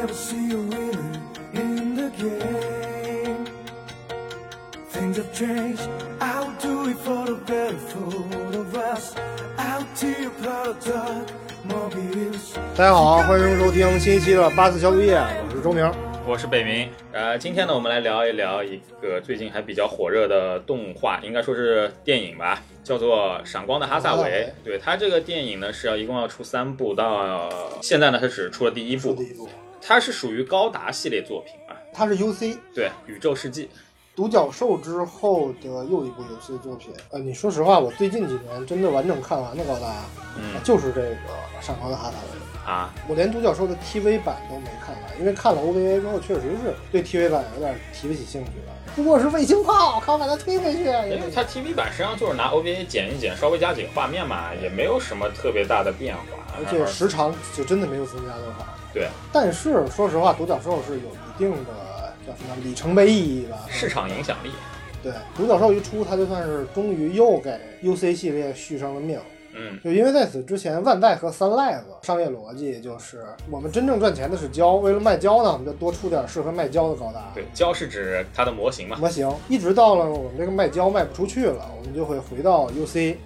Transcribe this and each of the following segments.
never see a winner in the game. Things have changed. I'll do it for the better for of us. I'll tear apart the dark, Mobius. 大家好，欢迎收听新一期的八四消毒液，我是周明。我是北明，呃，今天呢，我们来聊一聊一个最近还比较火热的动画，应该说是电影吧，叫做《闪光的哈萨维哈萨维》。对，它这个电影呢是要一共要出三部，到现在呢它只出了第一部第，一部，它是属于高达系列作品啊。它是 UC 对，宇宙世纪，独角兽之后的又一部游戏作品。呃，你说实话，我最近几年真的完整看完的高达，嗯就是这个《闪光的哈萨维》。啊，我连独角兽的 TV 版都没看完，因为看了 OVA 之后，确实是对 TV 版有点提不起兴趣了。不过是卫星炮，靠把它推回去。因为它 TV 版实际上就是拿 OVA 剪一剪，稍微加几个画面嘛，也没有什么特别大的变化。而且时长就真的没有增加多少。对但是说实话，独角兽是有一定的叫什么里程碑意义吧？市场影响力，对，独角兽一出，它就算是终于又给 UC 系列续上了命。嗯，就因为在此之前，万代和三赖子商业逻辑就是，我们真正赚钱的是胶，为了卖胶呢，我们就多出点适合卖胶的高达对，胶是指它的模型嘛，模型。一直到了我们这个卖胶卖不出去了，我们就会回到 UC，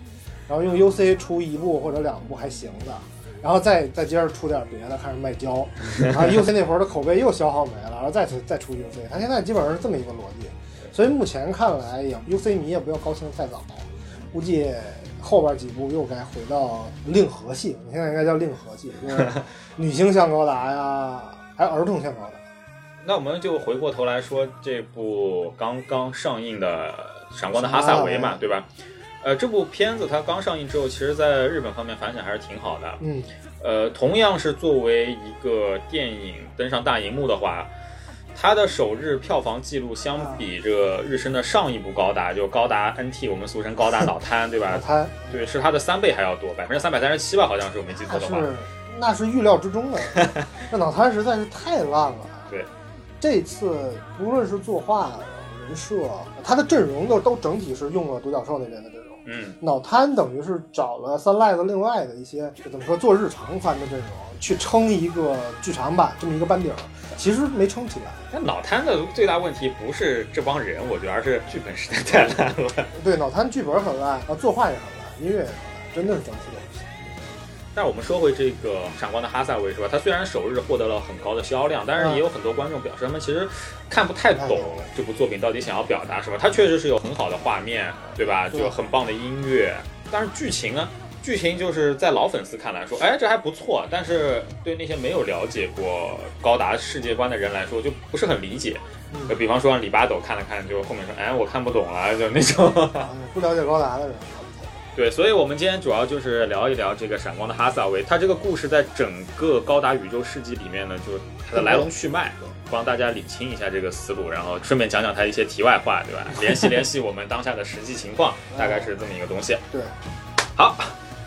然后用 UC 出一部或者两部还行的，然后再再接着出点别的，开始卖胶，然后 UC 那会儿的口碑又消耗没了，然后再再出 UC，它现在基本上是这么一个逻辑。所以目前看来，也 UC 迷也不要高兴太早，估计后边几部又该回到令和系，你现在应该叫令和系，就是 女性向高达呀，还有儿童向高达。那我们就回过头来说这部刚刚上映的《闪光的哈萨维》嘛，对吧？呃，这部片子它刚上映之后，其实在日本方面反响还是挺好的。嗯，呃，同样是作为一个电影登上大荧幕的话，它的首日票房记录相比这个日升的上一部高达，就高达 NT，我们俗称高达 脑瘫，对吧？脑瘫对，是它的三倍还要多，百分之三百三十七吧，好像是我没记错的话。是那是预料之中的，这脑瘫实在是太烂了。对，这次无论是作画、人设，它的阵容都都整体是用了独角兽那边的。嗯，脑瘫等于是找了三赖的另外的一些怎么说做日常番的阵容去撑一个剧场版这么一个班底儿，其实没撑起来。但脑瘫的最大问题不是这帮人，我觉得，而是剧本实在太烂了。对，脑瘫剧本很烂，啊，作画也很烂，音乐也很烂，真的是整体。但是我们说回这个《闪光的哈萨维》是吧？他虽然首日获得了很高的销量，但是也有很多观众表示他们其实看不太懂这部作品到底想要表达什么。它确实是有很好的画面，对吧？就很棒的音乐，但是剧情呢？剧情就是在老粉丝看来说，哎，这还不错，但是对那些没有了解过高达世界观的人来说，就不是很理解。比方说让李巴斗看了看，就后面说，哎，我看不懂了，就那种。啊，不了解高达的人，对，所以我们今天主要就是聊一聊这个闪光的哈萨维，他这个故事在整个高达宇宙世纪里面呢，就是它的来龙去脉，帮大家理清一下这个思路，然后顺便讲讲他一些题外话，对吧？联系 联系我们当下的实际情况，大概是这么一个东西。对，好，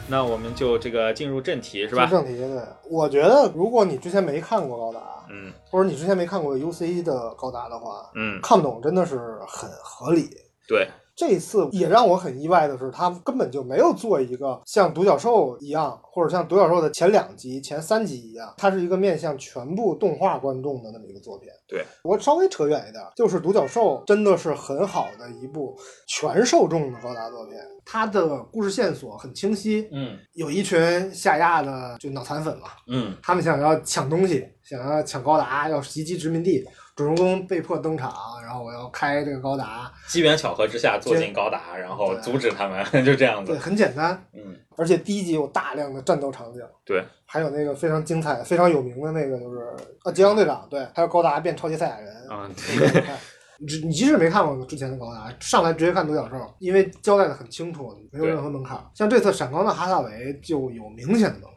那我们就这个进入正题，是吧？正题对，我觉得如果你之前没看过高达，嗯或者你之前没看过 UC 的高达的话，嗯，看不懂真的是很合理。对，这次也让我很意外的是，他根本就没有做一个像独角兽一样，或者像独角兽的前两集、前三集一样，它是一个面向全部动画观众的那么一个作品。对我稍微扯远一点，就是独角兽真的是很好的一部全受众的高达作品，它的故事线索很清晰，嗯有一群下亚的就脑残粉嘛，嗯他们想要抢东西，想要抢高达，要袭击殖民地，主人公被迫登场，然后我要开这个高达，机缘巧合之下坐进高达，然后阻止他们，就这样子对，很简单。嗯，而且第一集有大量的战斗场景，对，还有那个非常精彩、非常有名的那个就是啊，吉阳队长，对，还有高达变超级赛亚人。啊，你可以看你你即使没看过之前的高达，上来直接看独角兽，因为交代的很清楚，没有任何门槛。像这次闪光的哈萨维就有明显的门槛。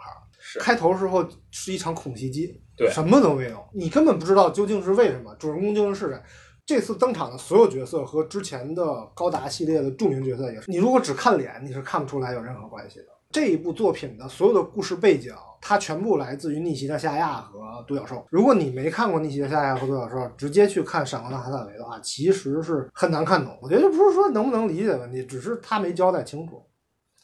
是开头时候是一场恐袭击，对什么都没有，你根本不知道究竟是为什么，主人公究竟是谁。这次登场的所有角色和之前的高达系列的著名角色也是，你如果只看脸，你是看不出来有任何关系的。这一部作品的所有的故事背景，它全部来自于逆袭的夏亚和独角兽。如果你没看过逆袭的夏亚和独角兽，直接去看闪光的哈萨维的话，其实是很难看懂。我觉得不是说能不能理解的问题，只是他没交代清楚。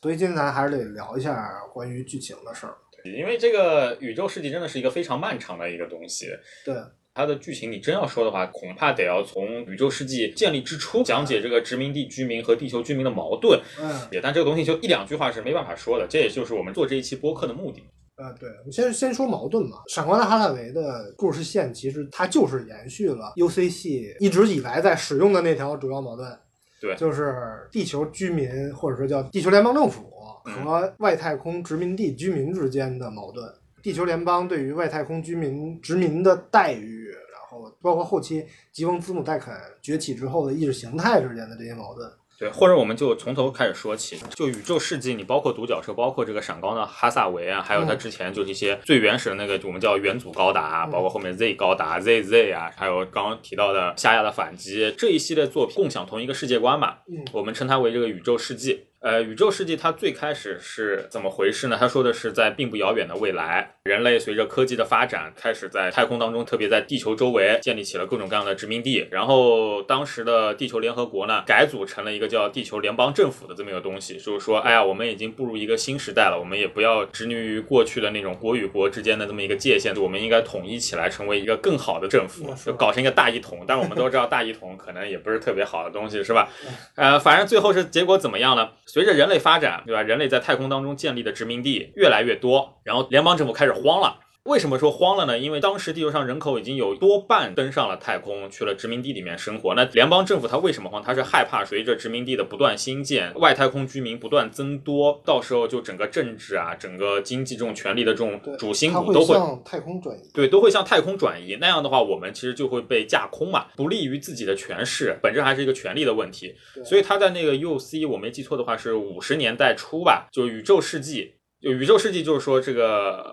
所以今天咱还是得聊一下关于剧情的事儿。因为这个宇宙世纪真的是一个非常漫长的一个东西。对，它的剧情你真要说的话，恐怕得要从宇宙世纪建立之初讲解这个殖民地居民和地球居民的矛盾。嗯，也但这个东西就一两句话是没办法说的，这也就是我们做这一期播客的目的。呃，对，我们先先说矛盾嘛。闪光的哈萨维的故事线其实它就是延续了 UC 系一直以来在使用的那条主要矛盾，对就是地球居民或者说叫地球联邦政府和外太空殖民地居民之间的矛盾。地球联邦对于外太空居民殖民的待遇，然后包括后期吉翁兹姆戴肯崛起之后的意识形态之间的这些矛盾。对，或者我们就从头开始说起，就宇宙世纪，你包括独角兽，包括这个闪光的哈萨维啊，还有它之前就是一些最原始的那个，我们叫元祖高达，包括后面 Z 高达、ZZ 啊，还有刚刚提到的夏亚的反击这一系列作品，共享同一个世界观嘛，嗯我们称它为这个宇宙世纪。呃，宇宙世纪它最开始是怎么回事呢？他说的是在并不遥远的未来，人类随着科技的发展，开始在太空当中，特别在地球周围建立起了各种各样的殖民地。然后当时的地球联合国呢，改组成了一个叫地球联邦政府的这么一个东西，就是说，哎呀，我们已经步入一个新时代了，我们也不要执迷于过去的那种国与国之间的这么一个界限，我们应该统一起来，成为一个更好的政府就搞成一个大一统。但是我们都知道，大一统可能也不是特别好的东西，是吧？呃，反正最后是结果怎么样呢？随着人类发展，对吧？人类在太空当中建立的殖民地越来越多，然后联邦政府开始慌了。为什么说慌了呢？因为当时地球上人口已经有多半登上了太空，去了殖民地里面生活。那联邦政府它为什么慌？它是害怕随着殖民地的不断兴建，外太空居民不断增多，到时候就整个政治啊、整个经济这种权力的这种，主心骨都会向太空转移。对，都会向太空转移。那样的话，我们其实就会被架空嘛，不利于自己的权势，本质还是一个权力的问题。所以他在那个 UC，我没记错的话是五十年代初吧，就宇宙世纪。就宇宙世纪就是说这个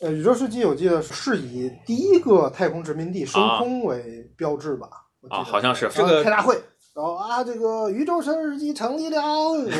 呃，宇宙世纪我记得是以第一个太空殖民地升空为标志吧？好像是这个开大会，然后啊，这个宇宙世纪成立了，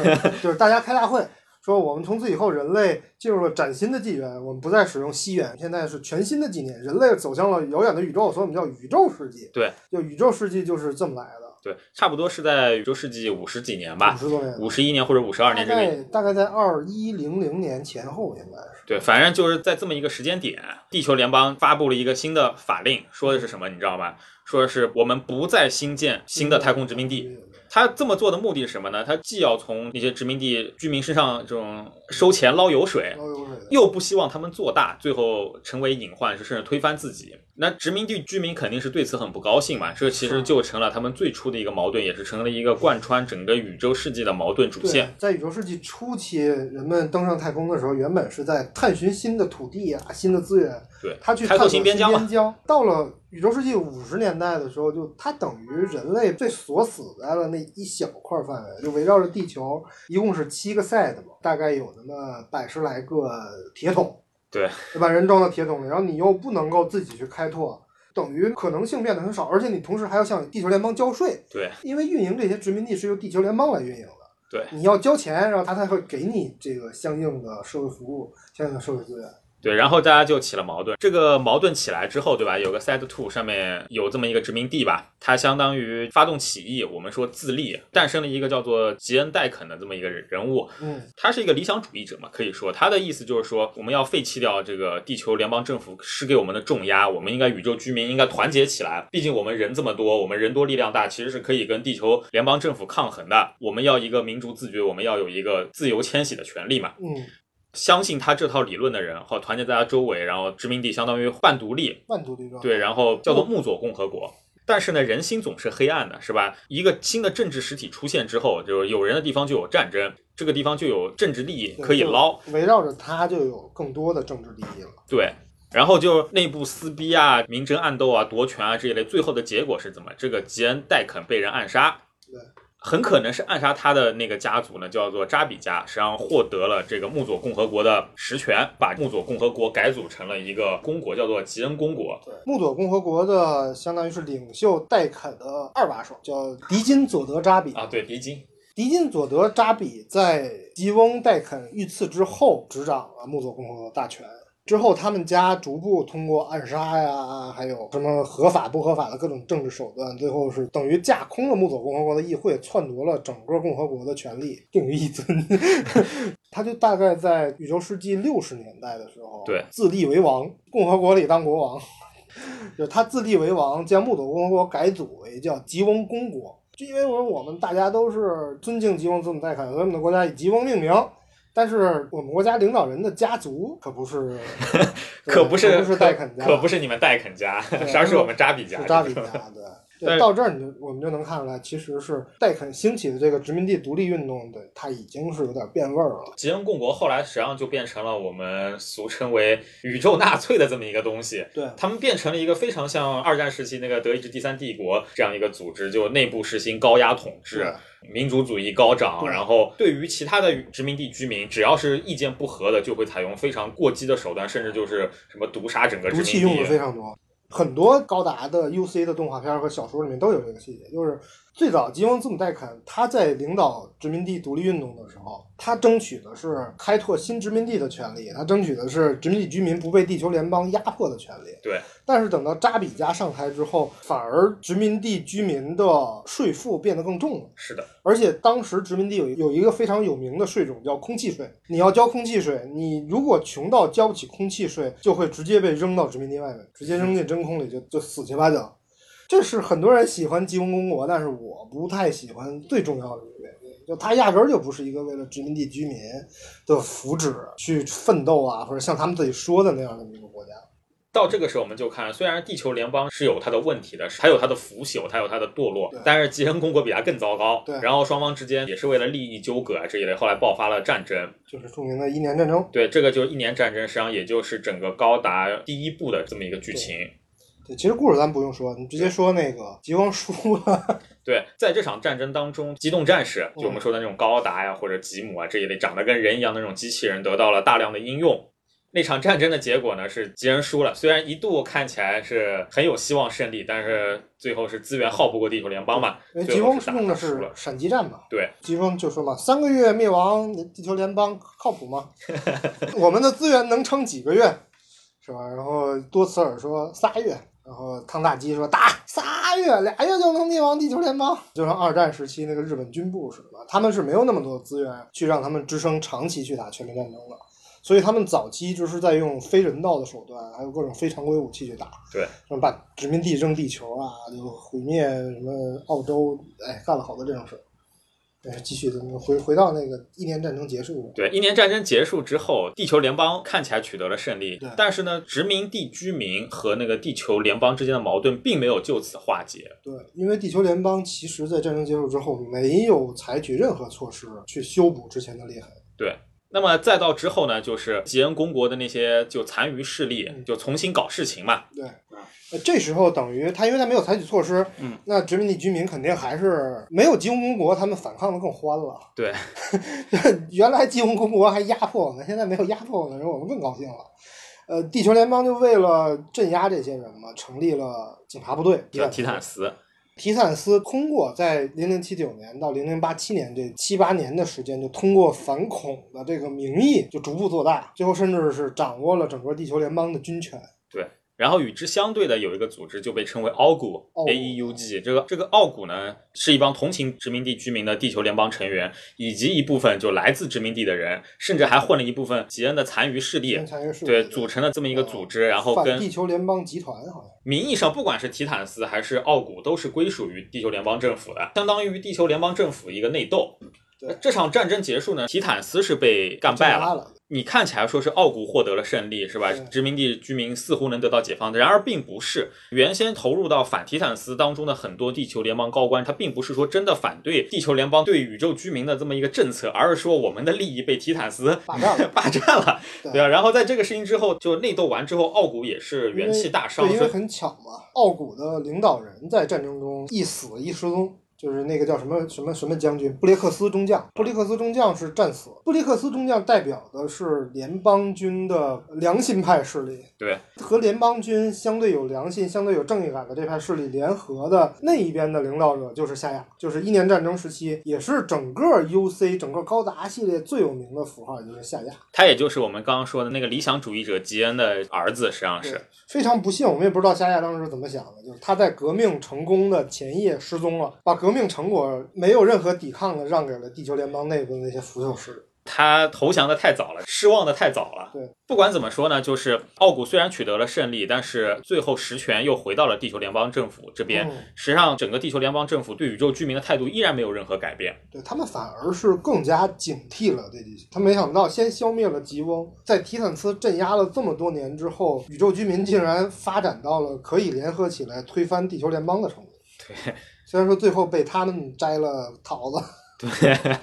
就是大家开大会。说我们从此以后，人类进入了崭新的纪元，我们不再使用西元，现在是全新的纪年，人类走向了遥远的宇宙，所以我们叫宇宙世纪。对，就宇宙世纪就是这么来的，对，差不多是在宇宙世纪五十几年五吧，十多年，五十一年或者五十二年这个概大概在二一零零年前后应该是。对，反正就是在这么一个时间点，地球联邦发布了一个新的法令，说的是什么，你知道吗？说的是我们不再新建新的太空殖民地。他这么做的目的是什么呢？他既要从那些殖民地居民身上这种收钱捞油水，捞油水，又不希望他们做大，最后成为隐患，甚至推翻自己。那殖民地居民肯定是对此很不高兴嘛，这其实就成了他们最初的一个矛盾，也是成了一个贯穿整个宇宙世纪的矛盾主线。，在宇宙世纪初期，人们登上太空的时候，原本是在探寻新的土地啊、新的资源，对，他去开拓探索新边疆嘛。疆。到了宇宙世纪五十年代的时候，就它等于人类被锁死在了那一小块范围，就围绕着地球，一共是七个 side 嘛，大概有那么百十来个铁桶，对，就把人装到铁桶里，然后你又不能够自己去开拓。等于可能性变得很少，而且你同时还要向地球联邦交税，对，因为运营这些殖民地是由地球联邦来运营的。对你要交钱，然后他才会给你这个相应的社会服务、相应的社会资源。对，然后大家就起了矛盾。这个矛盾起来之后，对吧？有个 Side Two 上面有这么一个殖民地吧，它相当于发动起义，我们说自立，诞生了一个叫做吉恩戴肯的这么一个人物。嗯，他是一个理想主义者嘛，可以说他的意思就是说，我们要废弃掉这个地球联邦政府施给我们的重压，我们应该宇宙居民应该团结起来。毕竟我们人这么多，我们人多力量大，其实是可以跟地球联邦政府抗衡的。我们要一个民族自觉，我们要有一个自由迁徙的权利嘛。嗯，相信他这套理论的人，好团结在他周围，然后殖民地相当于半独立，半独立状。对，然后叫做木佐共和国。但是呢，人心总是黑暗的，是吧？一个新的政治实体出现之后，就是有人的地方就有战争，这个地方就有政治利益可以捞，，围绕着它就有更多的政治利益了。对。然后就内部撕逼啊、明争暗斗啊、夺权啊这一类，最后的结果是怎么？这个吉恩戴肯被人暗杀，对，很可能是暗杀他的那个家族呢，叫做扎比家，实际上获得了这个木佐共和国的实权，把木佐共和国改组成了一个公国，叫做吉恩公国。对，木佐共和国的相当于是领袖戴肯的二把手，叫迪金佐德扎比。啊，对，迪金，迪金佐德扎比在吉翁戴肯遇刺之后执掌了木佐共和国大权。之后，他们家逐步通过暗杀呀，还有什么合法不合法的各种政治手段，最后是等于架空了木佐共和国的议会，篡夺了整个共和国的权利，定于一尊。他就大概在宇宙世纪六十年代的时候，对自立为王，共和国里当国王，就是他自立为王，将木佐共和国改组为叫吉翁公国。就因为我说我们大家都是尊敬吉翁子母代坎，所以我们的国家以吉翁命名。但是我们国家领导人的家族可不是，可不是可不是戴肯家，可不是你们戴肯家，对而是我们扎比家。扎比家，对。对，到这儿你就我们就能看出来，其实是戴肯兴起的这个殖民地独立运动的，它已经是有点变味儿了。吉恩共国后来实际上就变成了我们俗称为宇宙纳粹的这么一个东西。对，他们变成了一个非常像二战时期那个德意志第三帝国这样一个组织，就内部实行高压统治对，民族主义高涨，然后对于其他的殖民地居民，只要是意见不合的，就会采用非常过激的手段，甚至就是什么毒杀整个殖民毒气用的地。非常多。很多高达的 UC 的动画片和小说里面都有这个细节，就是最早吉翁字母戴肯他在领导殖民地独立运动的时候，他争取的是开拓新殖民地的权利，他争取的是殖民地居民不被地球联邦压迫的权利。对，但是等到扎比加上台之后，反而殖民地居民的税负变得更重了。是的，而且当时殖民地有有一个非常有名的税种叫空气税，你要交空气税，你如果穷到交不起空气税，就会直接被扔到殖民地外面，直接扔进真空里就就死去八角。这是很多人喜欢吉翁公国，但是我不太喜欢最重要的一个原因，就它压根儿就不是一个为了殖民地居民的福祉去奋斗啊，或者像他们自己说的那样的一个国家。到这个时候我们就看，虽然地球联邦是有它的问题的，它有它的腐朽，它有它的堕落，但是吉恩公国比它更糟糕。对然后双方之间也是为了利益纠葛啊这一类，后来爆发了战争。就是著名的一年战争。对，这个就是一年战争，实际上也就是整个高达第一部的这么一个剧情。对，其实故事咱不用说，你直接说那个吉翁输了。对，在这场战争当中，机动战士，嗯就我们说的那种高达呀或者吉姆啊这一类长得跟人一样的那种机器人，得到了大量的应用。那场战争的结果呢是吉人输了，虽然一度看起来是很有希望胜利，但是最后是资源耗不过地球联邦嘛，因为吉翁是用的是。闪击战嘛。对，吉翁就说嘛，三个月灭亡，地球联邦靠谱吗？我们的资源能撑几个月，是吧？然后多茨尔说仨月，然后汤大基说打仨月，俩月就能灭亡地球联邦，就像二战时期那个日本军部似的，他们是没有那么多资源去让他们支撑长期去打全面战争的。所以他们早期就是在用非人道的手段，还有各种非常规武器去打，对，什么把殖民地扔地球啊，就毁灭什么澳洲，哎，干了好多这种事儿。哎，继续的回回到那个一年战争结束，对，一年战争结束之后，地球联邦看起来取得了胜利对，但是呢，殖民地居民和那个地球联邦之间的矛盾并没有就此化解。对，因为地球联邦其实在战争结束之后没有采取任何措施去修补之前的裂痕。对，那么再到之后呢，就是吉恩公国的那些就残余势力嗯就重新搞事情嘛。对，呃这时候等于他因为他没有采取措施，嗯，那殖民地居民肯定还是没有吉翁公国，他们反抗的更欢了。对，原来吉翁公国还压迫我们，现在没有压迫我们，然后我们更高兴了。呃，地球联邦就为了镇压这些人嘛，成立了警察部队叫提坦斯。提坦斯通过在零零七九年到零零八七年这七八年的时间，就通过反恐的这个名义，就逐步做大，最后甚至是掌握了整个地球联邦的军权。然后与之相对的有一个组织就被称为奥古 A E U G。这个这个奥古呢，是一帮同情殖民地居民的地球联邦成员，以及一部分就来自殖民地的人，甚至还混了一部分吉恩的残余势力。势力对，组成了这么一个组织，然后跟地球联邦集团好像。名义上，不管是提坦斯还是奥古，都是归属于地球联邦政府的，相当于地球联邦政府一个内斗。对这场战争结束呢，提坦斯是被干败了。了，你看起来说是奥古获得了胜利，是吧？殖民地居民似乎能得到解放，然而并不是。原先投入到反提坦斯当中的很多地球联邦高官，他并不是说真的反对地球联邦对宇宙居民的这么一个政策，而是说我们的利益被提坦斯霸占了 霸占了，对吧啊。然后在这个事情之后，就内斗完之后，奥古也是元气大伤，对，因为很巧嘛，奥古的领导人在战争中一死一失踪。就是那个叫什么什么什么将军，布列克斯中将。布列克斯中将是战死，布列克斯中将代表的是联邦军的良心派势力，对，和联邦军相对有良心、相对有正义感的这派势力联合的那一边的领导者就是夏亚，就是一年战争时期，也是整个 UC 整个高达系列最有名的符号，也就是夏亚。他也就是我们刚刚说的那个理想主义者吉恩的儿子，实际上是非常不幸，我们也不知道夏亚当时是怎么想的，就是他在革命成功的前夜失踪了，把革命成果没有任何抵抗的让给了地球联邦内部的那些腐朽势力。他投降的太早了，失望的太早了。对，不管怎么说呢，就是奥古虽然取得了胜利，但是最后实权又回到了地球联邦政府这边。嗯实际上，整个地球联邦政府对宇宙居民的态度依然没有任何改变。对他们反而是更加警惕了对地球。他没想到先消灭了吉翁，在提坦斯镇压了这么多年之后，宇宙居民竟然发展到了可以联合起来推翻地球联邦的程度。对，虽然说最后被他们摘了桃子。对。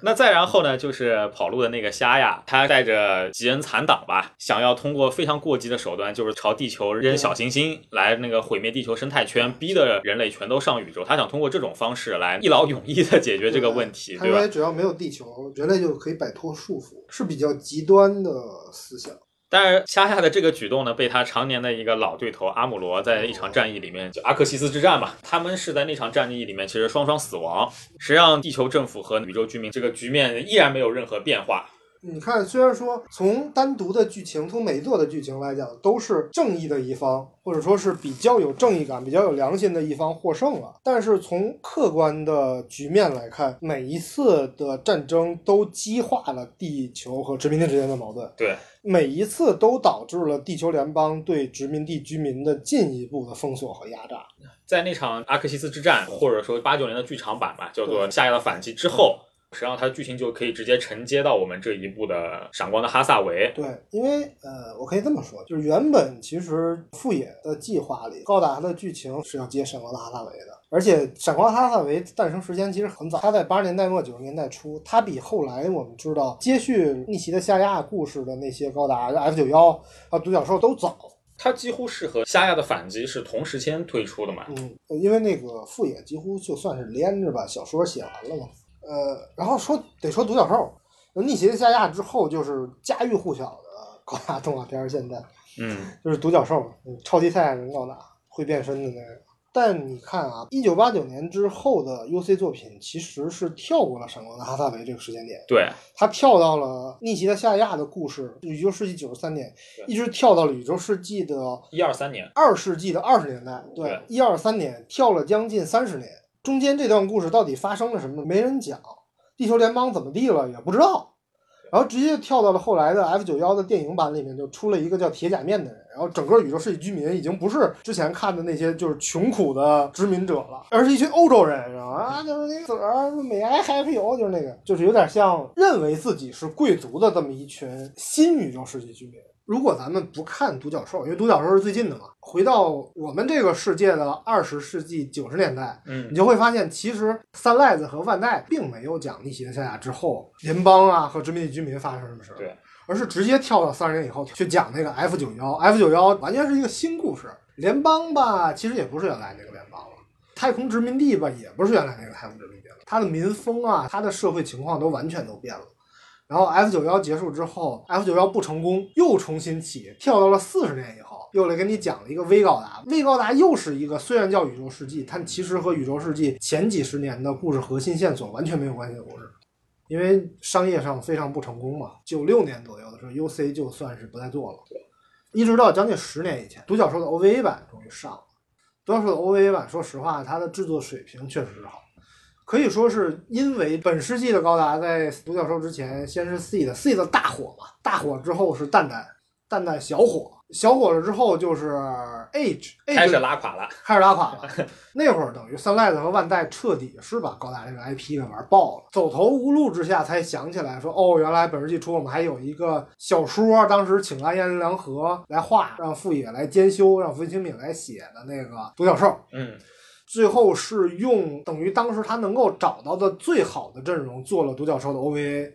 那再然后呢，就是跑路的那个虾呀，他带着吉恩残党吧，想要通过非常过激的手段，就是朝地球扔小行星，来那个毁灭地球生态圈，逼的人类全都上宇宙。他想通过这种方式来一劳永逸的解决这个问题，对吧他认为？只要没有地球，人类就可以摆脱束缚，是比较极端的思想。但是夏夏的这个举动呢，被他常年的一个老对头阿姆罗在一场战役里面，就阿克西斯之战嘛，他们是在那场战役里面其实双双死亡。实际上，地球政府和宇宙居民这个局面依然没有任何变化。你看，虽然说从单独的剧情，从每一座的剧情来讲，都是正义的一方，或者说是比较有正义感、比较有良心的一方获胜了，但是从客观的局面来看，每一次的战争都激化了地球和殖民地之间的矛盾，对，每一次都导致了地球联邦对殖民地居民的进一步的封锁和压榨。在那场阿克西斯之战，或者说八九年的剧场版吧，叫做《夏亚的反击》之后，实际上它的剧情就可以直接承接到我们这一部的《闪光的哈萨维》。对，因为呃，我可以这么说，就是原本其实富野的计划里，高达的剧情是要接闪光的哈萨维的，而且闪光哈萨维诞生时间其实很早，它在八十年代末九十年代初，它比后来我们知道接续逆袭的夏亚故事的那些高达 F 九幺啊独角兽都早。它几乎是和夏亚的反击是同时间推出的嘛。嗯，因为那个富野几乎就算是连着把小说写完了嘛。呃，然后说得说独角兽，逆袭的夏亚之后就是家喻户晓的高达动画片儿，现在。嗯，就是独角兽，嗯超级赛亚人高达会变身的那个。但你看啊，一九八九年之后的 UC 作品其实是跳过了闪光的哈萨维这个时间点，对，他跳到了逆袭的夏亚的故事，宇宙世纪九十三年，一直跳到了宇宙世纪的一二三年。二世纪的二十年代，对对，一二三年跳了将近三十年，中间这段故事到底发生了什么，没人讲，地球联邦怎么地了也不知道。然后直接跳到了后来的 F 九幺的电影版里面，就出了一个叫铁甲面的人，然后整个宇宙世纪居民已经不是之前看的那些就是穷苦的殖民者了，而是一群欧洲人，然后啊就是那个子儿美哀 happy 油，就是那个就是有点像认为自己是贵族的这么一群新宇宙世纪居民。如果咱们不看独角兽，因为独角兽是最近的嘛，回到我们这个世界的二十世纪九十年代，嗯你，就会发现，其实三赖子和万代并没有讲逆袭的夏亚之后，联邦啊和殖民地居民发生什么事儿，对，而是直接跳到三十年以后去讲那个 F 九幺，F 九幺完全是一个新故事。联邦吧，其实也不是原来那个联邦了，太空殖民地吧，也不是原来那个太空殖民地了，它的民风啊，它的社会情况都完全都变了。然后 F 九幺结束之后，F 九幺不成功，又重新起，跳到了四十年以后，又来给你讲了一个微高达。微高达又是一个虽然叫宇宙世纪，但其实和宇宙世纪前几十年的故事核心线索完全没有关系的故事，因为商业上非常不成功嘛。九六年左右的时候，UC 就算是不再做了，一直到将近十年以前，独角兽的 OVA 版终于上了。独角兽的 OVA 版，说实话，它的制作水平确实是好。可以说是因为本世纪的高达在独角兽之前，先是 seed，seed 大火嘛，大火之后是蛋蛋，蛋蛋小火，小火了之后就是 Age，开始拉垮了。开始拉垮了。那会儿等于三赖子和万代彻底是把高达这个 IP 给玩爆了，走投无路之下才想起来说，哦，原来本世纪初我们还有一个小说，当时请安彦良和来画，让富野来监修，让福清敏来写的那个独角兽。嗯，最后是用等于当时他能够找到的最好的阵容做了独角兽的 OVA，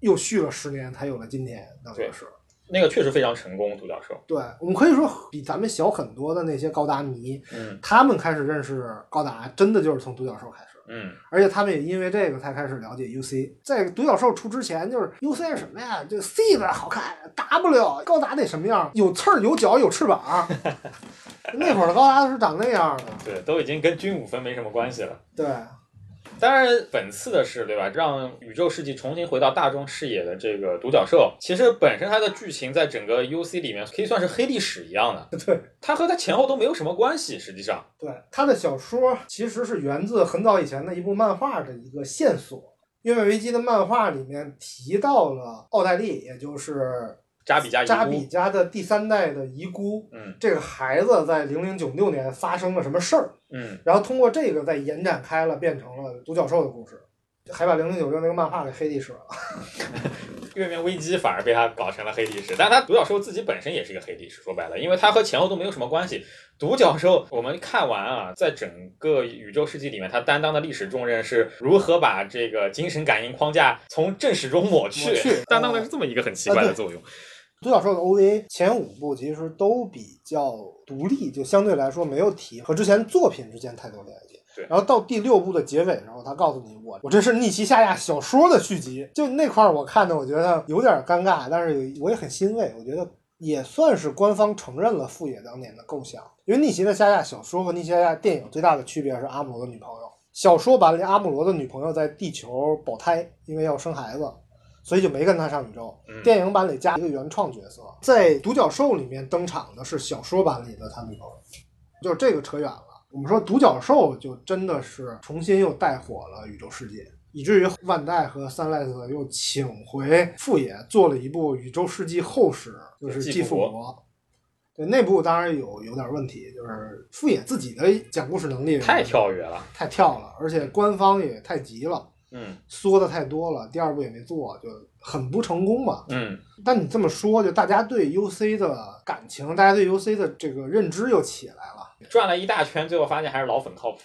又续了十年，才有了今天，等于对是。那个确实非常成功，独角兽。对，我们可以说比咱们小很多的那些高达迷，嗯他们开始认识高达，真的就是从独角兽开始。嗯，而且他们也因为这个才开始了解 UC。在独角兽出之前，就是 UC 是什么呀？这 C 的好看，W 高达得什么样？有刺儿、有脚、有翅膀。那会儿的高达是长那样的。对，都已经跟军武分没什么关系了。对，当然，本次的是，对吧？让宇宙世纪重新回到大众视野的这个独角兽，其实本身它的剧情在整个 UC 里面可以算是黑历史一样的。对，它和它前后都没有什么关系，实际上。对，它的小说其实是源自很早以前的一部漫画的一个线索。月美危机的漫画里面提到了奥黛丽，也就是扎比加扎比孤，家的第三代的遗孤。嗯这个孩子在零零九六年发生了什么事儿？嗯，然后通过这个再延展开了，变成了独角兽的故事，还把零零九六那个漫画给黑历史了。月面危机反而被他搞成了黑历史，但他独角兽自己本身也是一个黑历史。说白了，因为他和前后都没有什么关系。独角兽我们看完啊，在整个宇宙世纪里面，他担当的历史重任是如何把这个精神感应框架从正史中抹去，抹 去担当的是这么一个很奇怪的作用。独角兽的 OVA 前五部其实都比较独立，就相对来说没有提和之前作品之间太多联系。对然后到第六部的结尾的时候，他告诉你我我这是逆袭夏亚小说的续集，就那块儿我看的我觉得有点尴尬，但是我也很欣慰，我觉得也算是官方承认了富野当年的构想。因为逆袭的夏亚小说和逆袭夏亚电影最大的区别是阿姆罗的女朋友，小说版里阿姆罗的女朋友在地球保胎，因为要生孩子。所以就没跟他上宇宙。嗯电影版里加一个原创角色，在独角兽里面登场的是小说版里的他女朋友，就是这个扯远了。我们说独角兽就真的是重新又带火了宇宙世界，以至于万代和三赖子又请回富野做了一部宇宙世纪后史，就是继父国。对，那部当然有有点问题，就是富野自己的讲故事能力太跳跃了，太跳了，而且官方也太急了。嗯缩的太多了，第二部也没做，就很不成功嘛。嗯，但你这么说，就大家对 UC 的感情，大家对 UC 的这个认知又起来了。转了一大圈，最后发现还是老粉靠谱。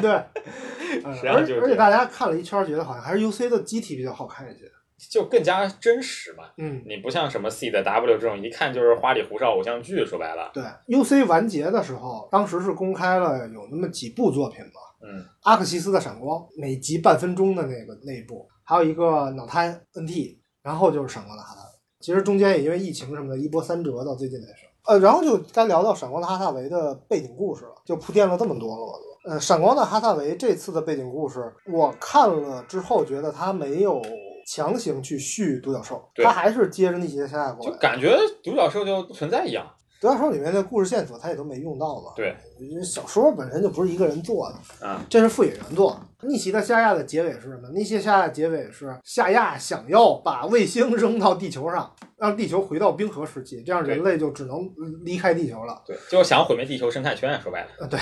对，而就是这样而且大家看了一圈，觉得好像还是 UC 的机体比较好看一些。就更加真实嘛。嗯，你不像什么 C 的 W 这种，一看就是花里胡哨偶像剧。说白了，对，UC 完结的时候，当时是公开了有那么几部作品嘛，嗯阿克西斯的闪光，每集半分钟的那个那一部，还有一个脑瘫 NT，然后就是闪光的哈萨维。其实中间也因为疫情什么的，一波三折，到最近才是。呃，然后就该聊到闪光的哈萨维的背景故事了，就铺垫了这么多了，我都。呃，闪光的哈萨维这次的背景故事，我看了之后觉得他没有强行去续独角兽，他还是接着逆袭的下来。就感觉独角兽就不存在一样。独角兽里面的故事线索他也都没用到嘛。对，小说本身就不是一个人做的，啊，这是富野原作。逆袭的夏亚的结尾是什么？逆袭夏亚结尾是夏亚想要把卫星扔到地球上，让地球回到冰河时期，这样人类就只能离开地球了。对，就是想毁灭地球生态圈。说白了，呃，对。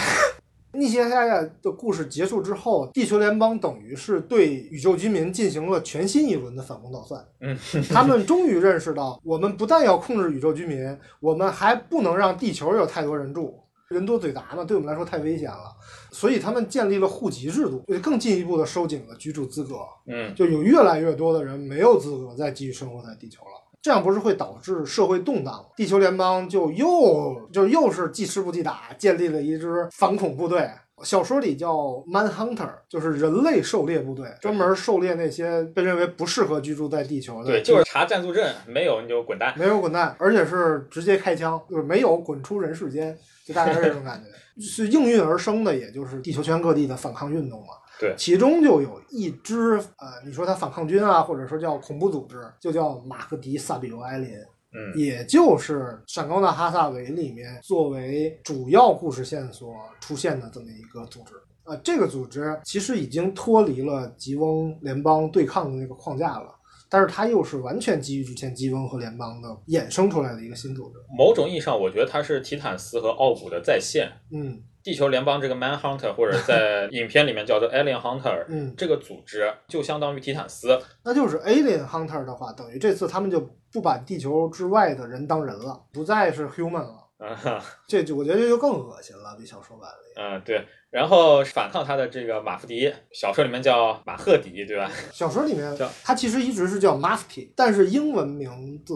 逆袭夏亚的故事结束之后，地球联邦等于是对宇宙居民进行了全新一轮的反攻倒算。嗯，他们终于认识到，我们不但要控制宇宙居民，我们还不能让地球有太多人住。人多嘴杂嘛，对我们来说太危险了，所以他们建立了户籍制度，更进一步的收紧了居住资格，嗯，就有越来越多的人没有资格再继续生活在地球了。这样不是会导致社会动荡吗？地球联邦就又就又是记吃不记打，建立了一支反恐部队。小说里叫 Manhunter，就是人类狩猎部队，专门狩猎那些被认为不适合居住在地球的。对，就是查暂住证，没有你就滚蛋。没有滚蛋，而且是直接开枪，就是没有滚出人世间，就大概是这种感觉。是应运而生的，也就是地球圈各地的反抗运动嘛。对其中就有一支呃，你说他反抗军啊，或者说叫恐怖组织，就叫马克迪萨比尤埃林。嗯，也就是《闪光的哈萨维》里面作为主要故事线索出现的这么一个组织。呃，这个组织其实已经脱离了吉翁联邦对抗的那个框架了，但是它又是完全基于之前吉翁和联邦的衍生出来的一个新组织。某种意义上，我觉得它是提坦斯和奥古的再现。嗯地球联邦这个 Manhunter，或者在 影片里面叫做 Alien Hunter，嗯，这个组织就相当于提坦斯。那就是 Alien Hunter 的话，等于这次他们就不把地球之外的人当人了，不再是 human 了。啊哈，这就我觉得这就更恶心了，比小说版里。嗯对。然后反抗他的这个马夫迪，小说里面叫马赫迪，对吧？小说里面叫它其实一直是叫 Mafti，但是英文名字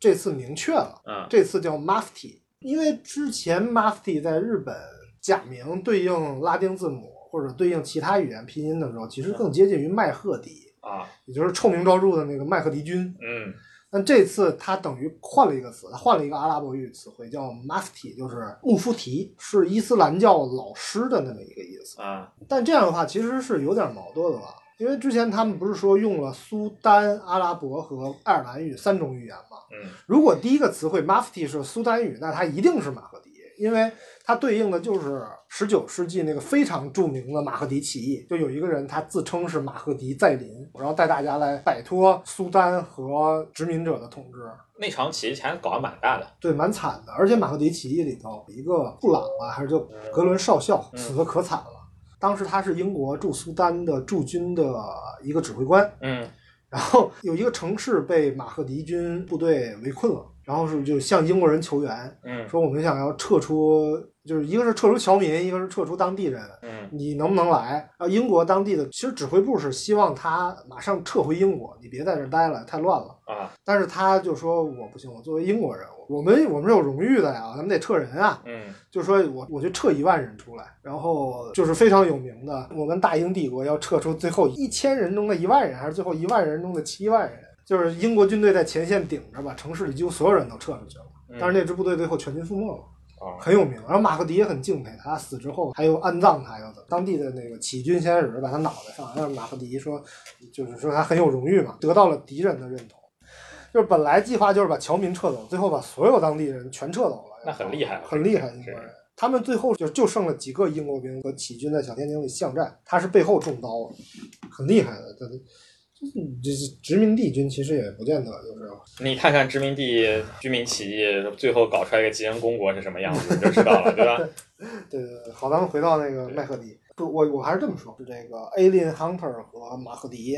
这次明确了，嗯这次叫 Mafti，因为之前 Mafti 在日本假名对应拉丁字母或者对应其他语言拼音的时候，其实更接近于麦赫迪，啊，也就是臭名昭著的那个麦赫迪军。嗯但这次他等于换了一个词，他换了一个阿拉伯语词汇，叫 Mafti，就是穆夫提，是伊斯兰教老师的那么一个意思。啊，但这样的话其实是有点矛盾的吧？因为之前他们不是说用了苏丹、阿拉伯和爱尔兰语三种语言吗？嗯如果第一个词汇 Mafti 是苏丹语，那它一定是马赫迪，因为它对应的就是十九世纪那个非常著名的马赫迪起义，就有一个人他自称是马赫迪再临，然后带大家来摆脱苏丹和殖民者的统治。那场起义还搞得蛮大的。对，蛮惨的。而且马赫迪起义里头，一个布朗啊，还是叫格伦少校，嗯死的可惨了。当时他是英国驻苏丹的驻军的一个指挥官，嗯然后有一个城市被马赫迪军部队围困了，然后是就向英国人求援，嗯说我们想要撤出，就是一个是撤出侨民，一个是撤出当地人，嗯你能不能来？啊，英国当地的其实指挥部是希望他马上撤回英国，你别在这儿待了，太乱了。啊但是他就说我不行，我作为英国人，我们我们是有荣誉的呀，咱们得撤人啊。嗯就说我我就撤一万人出来，然后就是非常有名的，我们大英帝国要撤出最后一千人中的一万人，还是最后一万人中的七万人，就是英国军队在前线顶着，把城市里几乎所有人都撤出去了。嗯但是那支部队最后全军覆没了，啊很有名。然后马克迪也很敬佩他，死之后还有安葬他，要的当地的那个起义军先使把他脑袋上，让马克迪说，就是说他很有荣誉嘛，得到了敌人的认同。就是本来计划就是把侨民撤走，最后把所有当地人全撤走了，那很厉害了很厉害英国人。他们最后就就剩了几个英国兵和起义军在小天井里巷战，他是背后中刀了，很厉害的。这就是殖民地军其实也不见得就是你看看殖民地居民起义，最后搞出来一个吉恩公国是什么样子，你就知道了，对吧？对对对，好，咱们回到那个麦克迪。不，我我还是这么说，是这个 Alien Hunter 和马赫迪，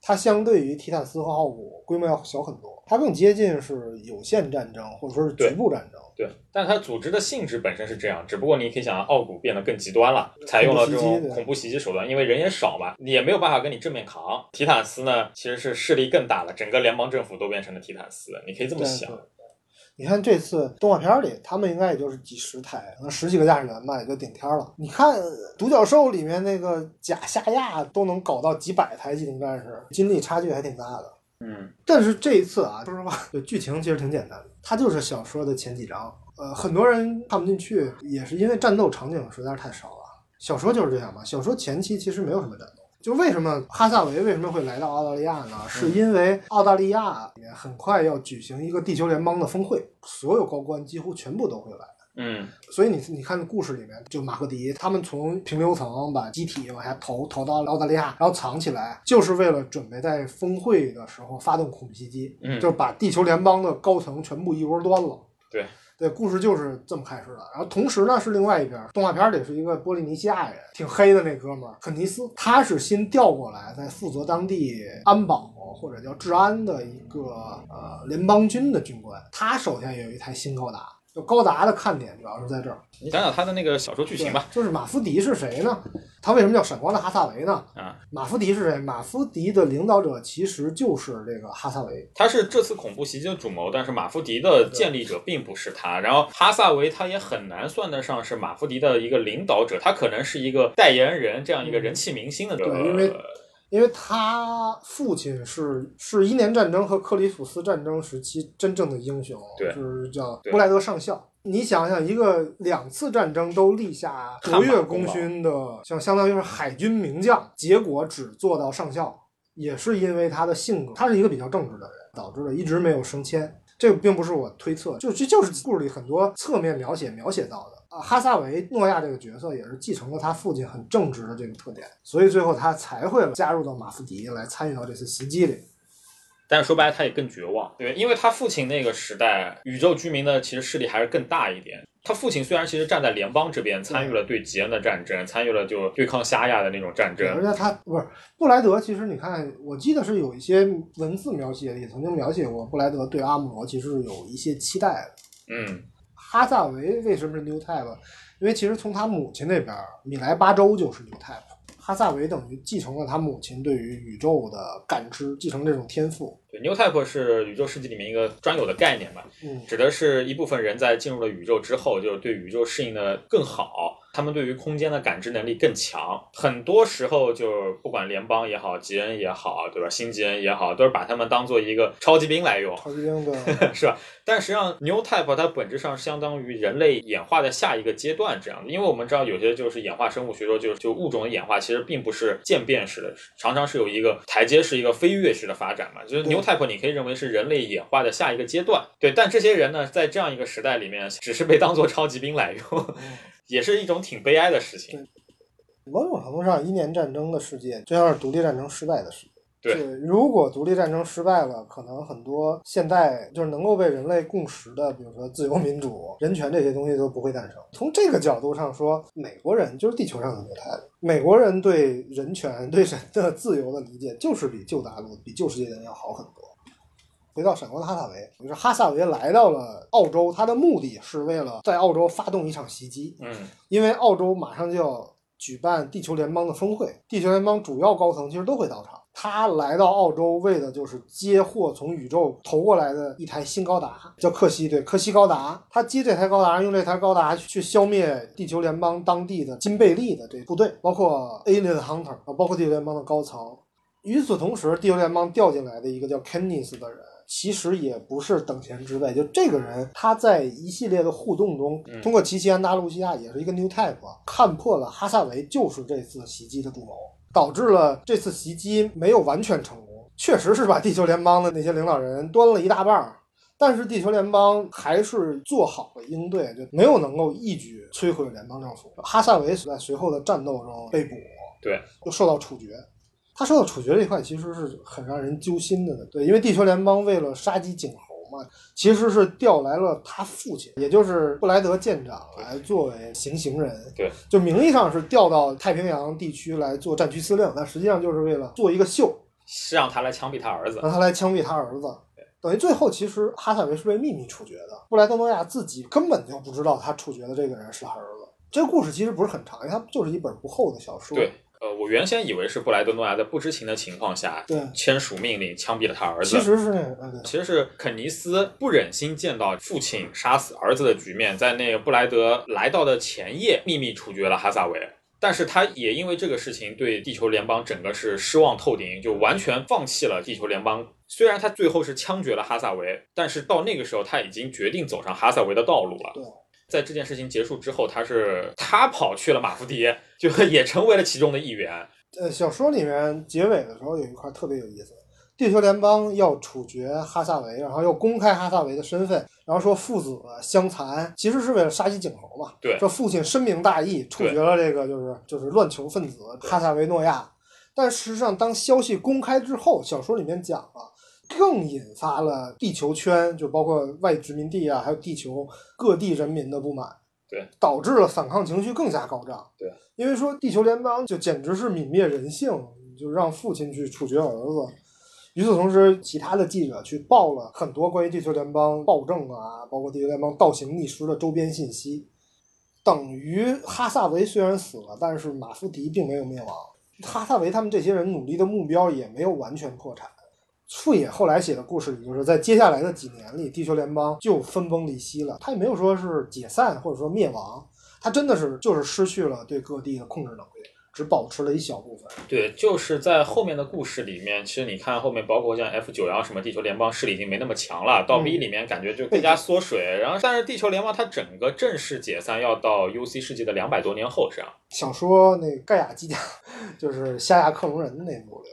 它相对于提坦斯和奥古规模要小很多，它更接近是有限战争或者说是局部战争。对，但它组织的性质本身是这样，只不过你可以想，奥古变得更极端了，采用了这种恐怖袭击手段，因为人也少嘛，也没有办法跟你正面扛。提坦斯呢，其实是势力更大了，整个联邦政府都变成了提坦斯，你可以这么想对。你看这次动画片里，他们应该也就是几十台，可能十几个驾驶员吧，也就顶天了。你看独角兽里面那个假夏亚都能搞到几百台机动战士，军力差距还挺大的。嗯但是这一次啊，说实话，就剧情其实挺简单的，它就是小说的前几章。呃，很多人看不进去，也是因为战斗场景实在是太少了。小说就是这样嘛，小说前期其实没有什么战斗。就为什么哈萨维为什么会来到澳大利亚呢？是因为澳大利亚也很快要举行一个地球联邦的峰会，所有高官几乎全部都会来。嗯所以你你看故事里面，就马赫迪他们从平流层把机体往下投，投到澳大利亚，然后藏起来，就是为了准备在峰会的时候发动恐怖袭击，嗯就是把地球联邦的高层全部一窝端了。对对，故事就是这么开始的。然后同时呢，是另外一边，动画片里是一个波利尼西亚人，挺黑的那哥们儿肯尼斯，他是新调过来，在负责当地安保或者叫治安的一个呃联邦军的军官。他手下也有一台新高达，就高达的看点主要是在这儿。你讲讲他的那个小说剧情吧。就是马夫迪是谁呢？他为什么叫闪光的哈萨维呢？啊，马夫迪是谁？马夫迪的领导者其实就是这个哈萨维。他是这次恐怖袭击的主谋，但是马夫迪的建立者并不是他。然后哈萨维他也很难算得上是马夫迪的一个领导者，他可能是一个代言人，这样一个人气明星的这个。对因为因为他父亲是是一年战争和克里普斯战争时期真正的英雄，就是叫布莱德上校。你想想，一个两次战争都立下卓越功勋的，像相当于是海军名将，结果只做到上校，也是因为他的性格，他是一个比较正直的人，导致了一直没有升迁。这个并不是我推测，就这就是故事里很多侧面描写描写到的啊。哈萨维诺亚这个角色也是继承了他父亲很正直的这个特点，所以最后他才会加入到马夫迪来参与到这次袭击里。但是说白了，他也更绝望，对，因为他父亲那个时代，宇宙居民的其实势力还是更大一点。他父亲虽然其实站在联邦这边，参与了对吉恩的战争，参与了就对抗夏亚的那种战争而争，且他不是布莱德，其实你看，我记得是有一些文字描写也曾经描写过布莱德对阿姆罗其实是有一些期待的。嗯哈萨维为什么是 New Type？因为其实从他母亲那边，米莱巴州就是 New Type。哈萨维等于继承了他母亲对于宇宙的感知，继承这种天赋。对，New Type 是宇宙世纪里面一个专有的概念吧，嗯，指的是一部分人在进入了宇宙之后，就是对宇宙适应的更好。他们对于空间的感知能力更强，很多时候就不管联邦也好，吉恩也好，对吧？新吉恩也好，都是把他们当做一个超级兵来用，超级兵的 是吧？但实际上，New Type 它本质上相当于人类演化的下一个阶段这样的，因为我们知道有些就是演化生物学说，就是就物种的演化其实并不是渐变式的，常常是有一个台阶，是一个飞跃式的发展嘛。就是 New Type 你可以认为是人类演化的下一个阶段，对。但这些人呢，在这样一个时代里面，只是被当做超级兵来用。也是一种挺悲哀的事情。某种程度上，一年战争的世界就像是独立战争失败的世界。对，如果独立战争失败了，可能很多现在就是能够被人类共识的，比如说自由民主、人权这些东西都不会诞生。从这个角度上说，美国人就是地球上的犹太人。美国人对人权、对人的自由的理解，就是比旧大陆、比旧世界的人要好很多。回到闪光的哈萨维，就是哈萨维来到了澳洲，他的目的是为了在澳洲发动一场袭击。嗯，因为澳洲马上就要举办地球联邦的峰会，地球联邦主要高层其实都会到场。他来到澳洲，为的就是接货从宇宙投过来的一台新高达，叫克西，对，克西高达。他接这台高达，用这台高达去消灭地球联邦当地的金贝利的这部队，包括 Alien Hunter 啊，包括地球联邦的高层。与此同时，地球联邦调进来的一个叫 Kenneth 的人，其实也不是等闲之辈。就这个人，他在一系列的互动中，通过奇奇安达卢西亚也是一个 New Type，看破了哈萨维就是这次袭击的主谋。导致了这次袭击没有完全成功，确实是把地球联邦的那些领导人端了一大半儿，但是地球联邦还是做好了应对，就没有能够一举摧毁联邦政府。哈萨维在随后的战斗中被捕，对，又受到处决。他受到处决这一块其实是很让人揪心的，对，因为地球联邦为了杀鸡儆猴。其实是调来了他父亲，也就是布莱德舰长来作为行刑人。对，就名义上是调到太平洋地区来做战区司令，但实际上就是为了做一个秀，是让他来枪毙他儿子，让他来枪毙他儿子。等于最后其实哈萨维是被秘密处决的，布莱德诺亚自己根本就不知道他处决的这个人是他儿子。这个故事其实不是很长，因为它就是一本不厚的小说。对。呃，我原先以为是布莱德诺亚在不知情的情况下，对签署命令枪毙了他儿子。其实是那个，其实是肯尼斯不忍心见到父亲杀死儿子的局面，在那个布莱德来到的前夜秘密处决了哈萨维。但是他也因为这个事情对地球联邦整个是失望透顶，就完全放弃了地球联邦。虽然他最后是枪决了哈萨维，但是到那个时候他已经决定走上哈萨维的道路了。对。在这件事情结束之后，他是他跑去了马夫迪，就也成为了其中的一员。呃，小说里面结尾的时候有一块特别有意思，地球联邦要处决哈萨维，然后要公开哈萨维的身份，然后说父子相残，其实是为了杀鸡儆猴嘛。对，这父亲深明大义，处决了这个就是就是乱球分子哈萨维诺亚。但事实上，当消息公开之后，小说里面讲了。更引发了地球圈，就包括外殖民地啊，还有地球各地人民的不满，对，导致了反抗情绪更加高涨，对，因为说地球联邦就简直是泯灭人性，就让父亲去处决儿子。与此同时，其他的记者去报了很多关于地球联邦暴政啊，包括地球联邦倒行逆施的周边信息，等于哈萨维虽然死了，但是马夫迪并没有灭亡，哈萨维他们这些人努力的目标也没有完全破产。富野后来写的故事里，就是在接下来的几年里，地球联邦就分崩离析了。他也没有说是解散或者说灭亡，他真的是就是失去了对各地的控制能力，只保持了一小部分。对，就是在后面的故事里面，其实你看后面，包括像 F 九幺什么，地球联邦势力已经没那么强了。到 V 里面感觉就更加缩水。然后，但是地球联邦它整个正式解散要到 UC 世纪的两百多年后，这样。小说那盖亚机甲 就是夏亚克隆人那部里。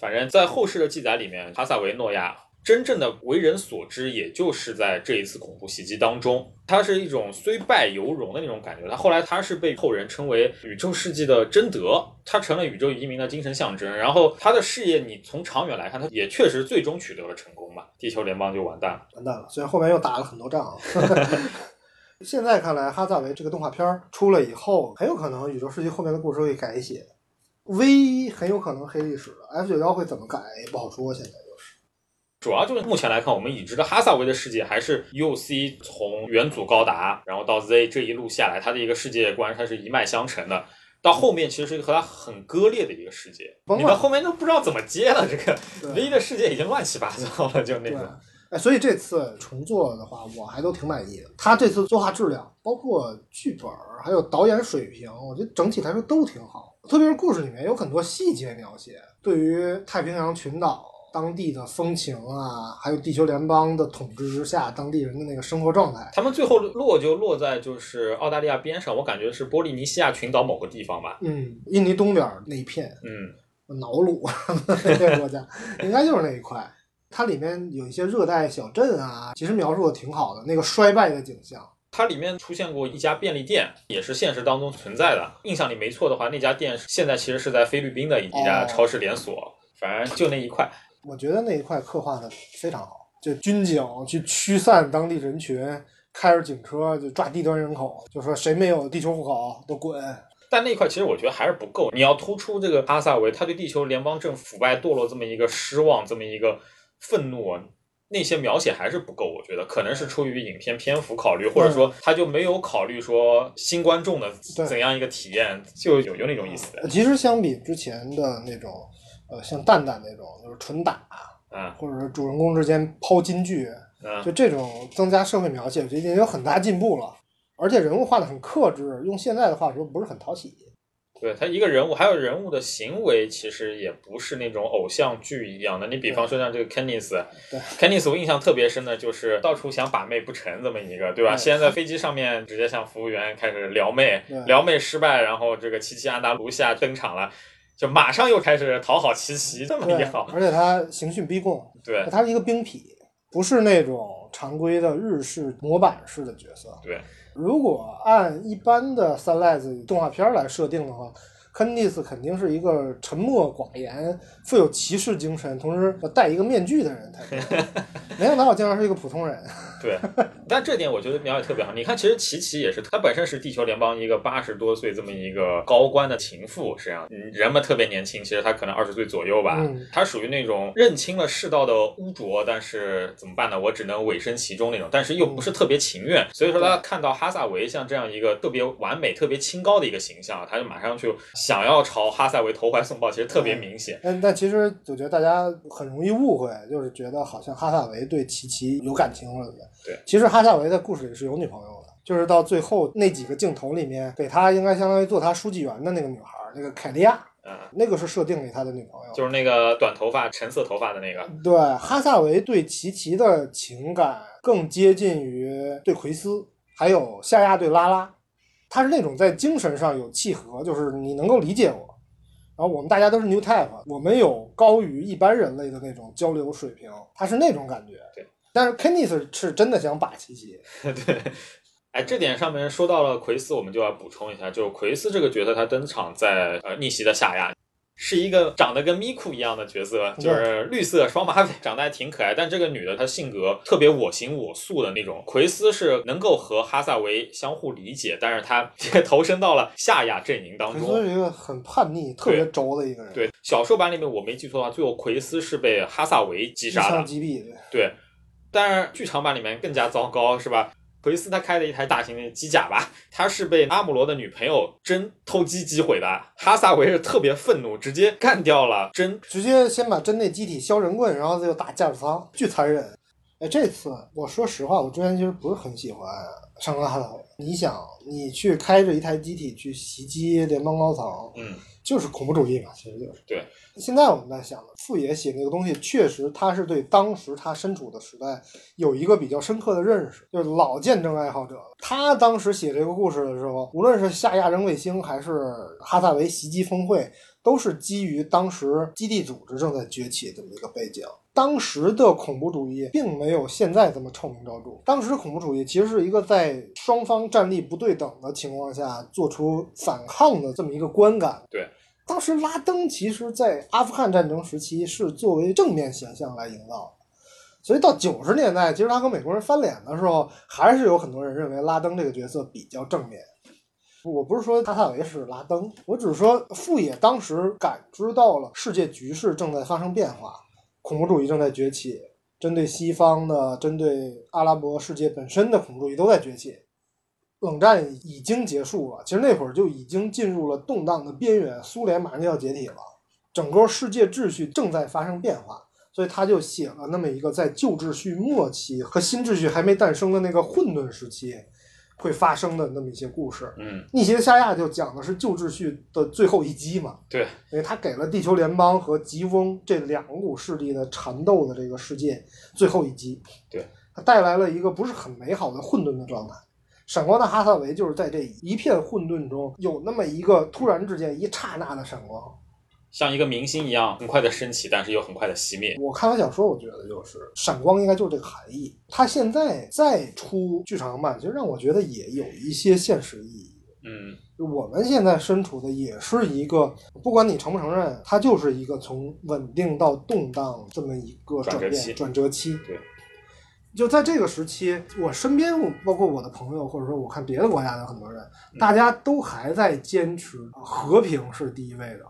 反正，在后世的记载里面，哈萨维诺亚真正的为人所知，也就是在这一次恐怖袭击当中，他是一种虽败犹荣的那种感觉。他后来他是被后人称为宇宙世纪的贞德，他成了宇宙移民的精神象征。然后他的事业，你从长远来看，他也确实最终取得了成功嘛。地球联邦就完蛋了，完蛋了。虽然后面又打了很多仗，现在看来，哈萨维这个动画片出了以后，很有可能宇宙世纪后面的故事会改写。V 很有可能黑历史的，F 九幺会怎么改也不好说，现在就是。主要就是目前来看，我们已知的哈萨维的世界还是 UC 从元祖高达，然后到 Z 这一路下来，它的一个世界观它是一脉相承的。到后面其实是一个和它很割裂的一个世界，你们后面都不知道怎么接了。这个对 V 的世界已经乱七八糟了，就那对种。，哎，所以这次重做的话，我还都挺满意的。他这次作画质量，包括剧本儿，还有导演水平，我觉得整体来说都挺好。特别是故事里面有很多细节描写，对于太平洋群岛当地的风情啊，还有地球联邦的统治之下当地人的那个生活状态。他们最后落就落在就是澳大利亚边上，我感觉是波利尼西亚群岛某个地方吧。嗯，印尼东边儿那一片，嗯，瑙鲁 那个国家，应该就是那一块。它里面有一些热带小镇啊，其实描述的挺好的，那个衰败的景象。它里面出现过一家便利店，也是现实当中存在的。印象里没错的话，那家店现在其实是在菲律宾的一家哦超市连锁，反正就那一块。我觉得那一块刻画的非常好，就军警去驱散当地人群，开着警车就抓低端人口，就说谁没有地球户口都滚。但那一块其实我觉得还是不够，你要突出这个阿萨维他对地球联邦政府腐败堕落这么一个失望，这么一个愤怒，那些描写还是不够。我觉得可能是出于影片篇幅考虑，或者说他就没有考虑说新观众的怎样一个体验，就有有那种意思。其实相比之前的那种，呃，像蛋蛋那种就是纯打，嗯或者是主人公之间抛金句，嗯，就这种增加社会描写，我觉得已经有很大进步了。而且人物画的很克制，用现在的话说不是很讨喜。对他一个人物，还有人物的行为，其实也不是那种偶像剧一样的。你比方说像这个 Kennis 我印象特别深的就是到处想把妹不成这么一个，对吧？对先在飞机上面直接向服务员开始撩妹，撩妹失败，然后这个琪琪安达卢西亚登场了，就马上又开始讨好琪琪，这么对一好，，而且他刑讯逼供，对他是一个兵痞，不是那种常规的日式模板式的角色。对，如果按一般的三赖子动画片来设定的话，肯尼斯肯定是一个沉默寡言、富有骑士精神，同时要戴一个面具的人才对。没想到竟然是一个普通人。对，但这点我觉得描写特别好。你看，其实琪琪也是，她本身是地球联邦一个八十多岁这么一个高官的情妇，实际上，嗯人们特别年轻，其实她可能二十岁左右吧。嗯她属于那种认清了世道的污浊，但是怎么办呢？我只能委身其中那种，但是又不是特别情愿。所以说，她看到哈萨维像这样一个特别完美、特别清高的一个形象，她就马上就想要朝哈萨维投怀送抱，其实特别明显。但但其实我觉得大家很容易误会，就是觉得好像哈萨维对琪琪有感情了的。对，其实哈萨维在故事里是有女朋友的，就是到最后那几个镜头里面，给他应该相当于做他书记员的那个女孩，那个凯利亚，嗯，那个是设定给他的女朋友。就是那个短头发、橙色头发的那个。对，哈萨维对琪琪的情感更接近于对奎斯，还有夏亚对拉拉，他是那种在精神上有契合，就是你能够理解我。然后我们大家都是 new type，我们有高于一般人类的那种交流水平，他是那种感觉。对，但是 Kennis 是真的想把琪琪。对，哎，这点上面说到了奎斯，我们就要补充一下，就是奎斯这个角色，他登场在呃逆袭的夏亚，是一个长得跟咪库一样的角色，就是绿色双马尾，长得还挺可爱。但这个女的她性格特别我行我素的那种。奎斯是能够和哈萨维相互理解，但是她也投身到了夏亚阵营当中。奎斯是一个很叛逆、特别轴的一个人，对，小说版里面我没记错的话，最后奎斯是被哈萨维击杀的枪。击毙。对，对，但是剧场版里面更加糟糕，是吧？奎斯他开的一台大型的机甲吧，他是被阿姆罗的女朋友真偷机击毁的。哈萨维是特别愤怒，直接干掉了真。直接先把真那机体削人棍，然后再又打驾驶舱，巨残忍。哎，这次我说实话，我之前其实不是很喜欢上官哈萨。你想，你去开着一台机体去袭击联邦高层，嗯，就是恐怖主义嘛，其实就是。对。现在我们在想，富野写那个东西，确实他是对当时他身处的时代有一个比较深刻的认识，就是老见证爱好者。他当时写这个故事的时候，无论是下亚人卫星还是哈萨维袭击峰会，都是基于当时基地组织正在崛起这么一个背景。当时的恐怖主义并没有现在这么臭名昭著。当时恐怖主义其实是一个在双方战力不对等的情况下做出反抗的这么一个观感。对。当时拉登其实，在阿富汗战争时期是作为正面形象来营造的，所以到九十年代，其实他和美国人翻脸的时候，还是有很多人认为拉登这个角色比较正面。我不是说哈萨维是拉登，我只是说富野当时感知到了世界局势正在发生变化，恐怖主义正在崛起，针对西方的、针对阿拉伯世界本身的恐怖主义都在崛起。冷战已经结束了，其实那会儿就已经进入了动荡的边缘，苏联马上就要解体了，整个世界秩序正在发生变化，所以他就写了那么一个在旧秩序末期和新秩序还没诞生的那个混沌时期会发生的那么一些故事。嗯，逆袭的夏亚就讲的是旧秩序的最后一击嘛，对，因为他给了地球联邦和吉翁这两股势力的缠斗的这个世界最后一击，对，他带来了一个不是很美好的混沌的状态。闪光的哈萨维就是在这一片混沌中有那么一个突然之间一刹那的闪光。像一个明星一样，很快的升起，但是又很快的熄灭。我看完小说，我觉得就是闪光应该就是这个含义。他现在再出剧场版，其实让我觉得也有一些现实意义。嗯，我们现在身处的也是一个，不管你承不承认，它就是一个从稳定到动荡这么一个转变转折期转折期。对，就在这个时期，我身边包括我的朋友，或者说我看别的国家的很多人，大家都还在坚持和平是第一位的。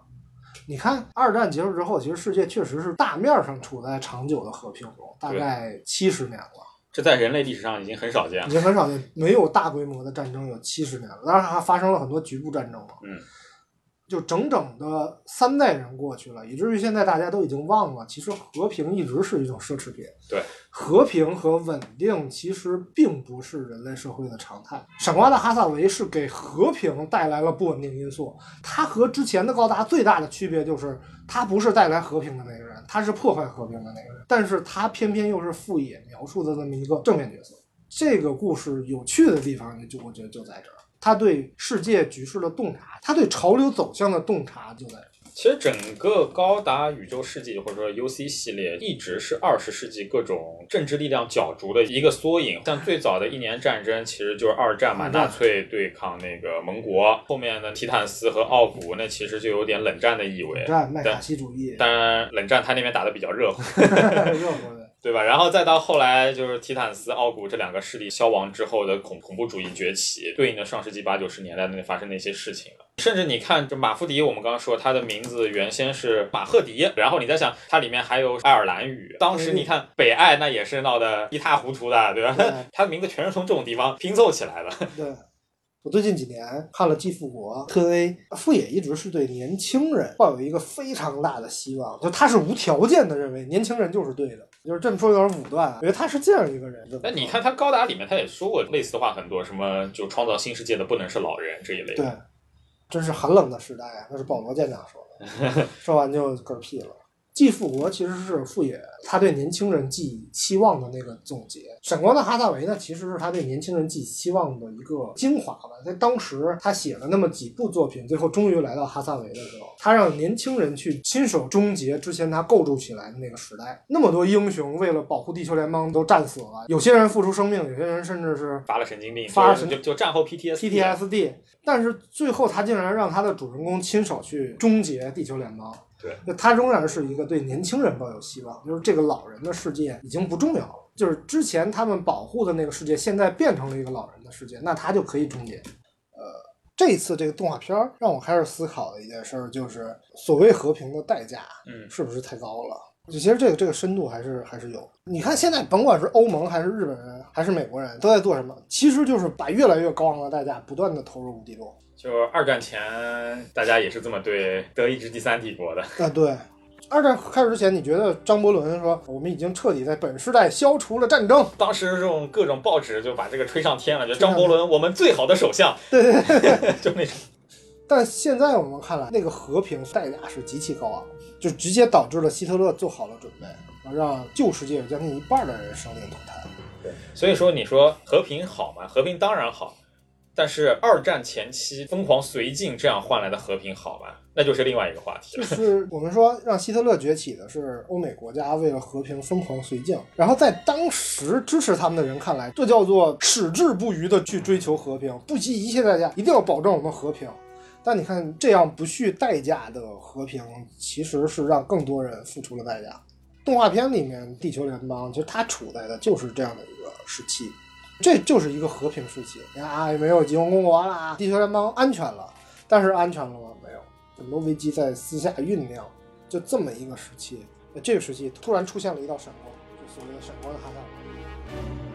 你看，二战结束之后，其实世界确实是大面上处在长久的和平中，大概七十年了。这在人类历史上已经很少见已。经很少见，没有大规模的战争有七十年了，当然还发生了很多局部战争嘛。嗯，就整整的三代人过去了，以至于现在大家都已经忘了，其实和平一直是一种奢侈品。对，和平和稳定其实并不是人类社会的常态。闪光的哈萨维是给和平带来了不稳定因素，他和之前的高达最大的区别就是，他不是带来和平的那个人，他是破坏和平的那个人，但是他偏偏又是富野描述的这么一个正面角色。这个故事有趣的地方，就我觉得就在这儿，他对世界局势的洞察，他对潮流走向的洞察就在。其实整个高达宇宙世纪或者说 UC 系列一直是二十世纪各种政治力量角逐的一个缩影。像最早的一年战争，其实就是二战嘛，纳粹对抗那个盟国。后面的提坦斯和奥古，那其实就有点冷战的意味。战麦卡锡主义，当然，冷战他那边打的比较热乎，热乎的。对吧？然后再到后来，就是提坦斯、奥古这两个势力消亡之后的恐恐怖主义崛起，对应的上世纪八九十年代那发生的一些事情了。甚至你看，这马夫迪，我们刚刚说他的名字原先是马赫迪，然后你再想，它里面还有爱尔兰语。当时你看北爱那也是闹得一塌糊涂的，对吧？对 他的名字全是从这种地方拼凑起来的。对，我最近几年看了《继复国》特 A，富野一直是对年轻人抱有一个非常大的希望，就他是无条件的认为年轻人就是对的，就是这么说有点武断，因为他是这样一个人。那你看他高达里面，他也说过类似的话很多，什么就创造新世界的不能是老人这一类的。对，真是寒冷的时代啊！那是保罗舰长说的，说完就嗝屁了。继复国其实是富野他对年轻人寄予期望的那个总结。闪光的哈萨维呢，其实是他对年轻人寄予期望的一个精华吧。在当时他写了那么几部作品，最后终于来到哈萨维的时候，他让年轻人去亲手终结之前他构筑起来的那个时代。那么多英雄为了保护地球联邦都战死了，有些人付出生命，有些人甚至是发了神经病，发了神就就战后。PTSD，但是最后他竟然让他的主人公亲手去终结地球联邦。对，那他仍然是一个对年轻人抱有希望，就是这个老人的世界已经不重要了，就是之前他们保护的那个世界，现在变成了一个老人的世界，那他就可以终结。呃，这一次这个动画片儿让我开始思考的一件事儿，就是所谓和平的代价，嗯是不是太高了？就其实这个这个深度还是还是有。你看现在甭管是欧盟还是日本人还是美国人，都在做什么？其实就是把越来越高昂的代价不断的投入无底洞。就二战前，大家也是这么对德意志第三帝国的。啊，对。二战开始之前，你觉得张伯伦说我们已经彻底在本世代消除了战争？当时这种各种报纸就把这个吹上天了，就张伯伦我们最好的首相，对对对。就那种。但现在我们看来，那个和平代价是极其高昂，就直接导致了希特勒做好了准备，让旧世界有将近一半的人生灵涂炭。所以说你说和平好吗？和平当然好，但是二战前期疯狂绥靖这样换来的和平好吗？那就是另外一个话题就。是我们说让希特勒崛起的是欧美国家为了和平疯狂绥靖，然后在当时支持他们的人看来，这叫做矢志不渝的去追求和平，不惜一切代价，一定要保证我们和平。但你看，这样不恤代价的和平，其实是让更多人付出了代价。动画片里面，地球联邦其实它处在的就是这样的一个时期，这就是一个和平时期啊，没有吉翁公国啦，地球联邦安全了，但是安全了吗？没有，很多危机在私下酝酿，就这么一个时期。这个时期突然出现了一道闪光，就所谓的闪光的哈萨韦。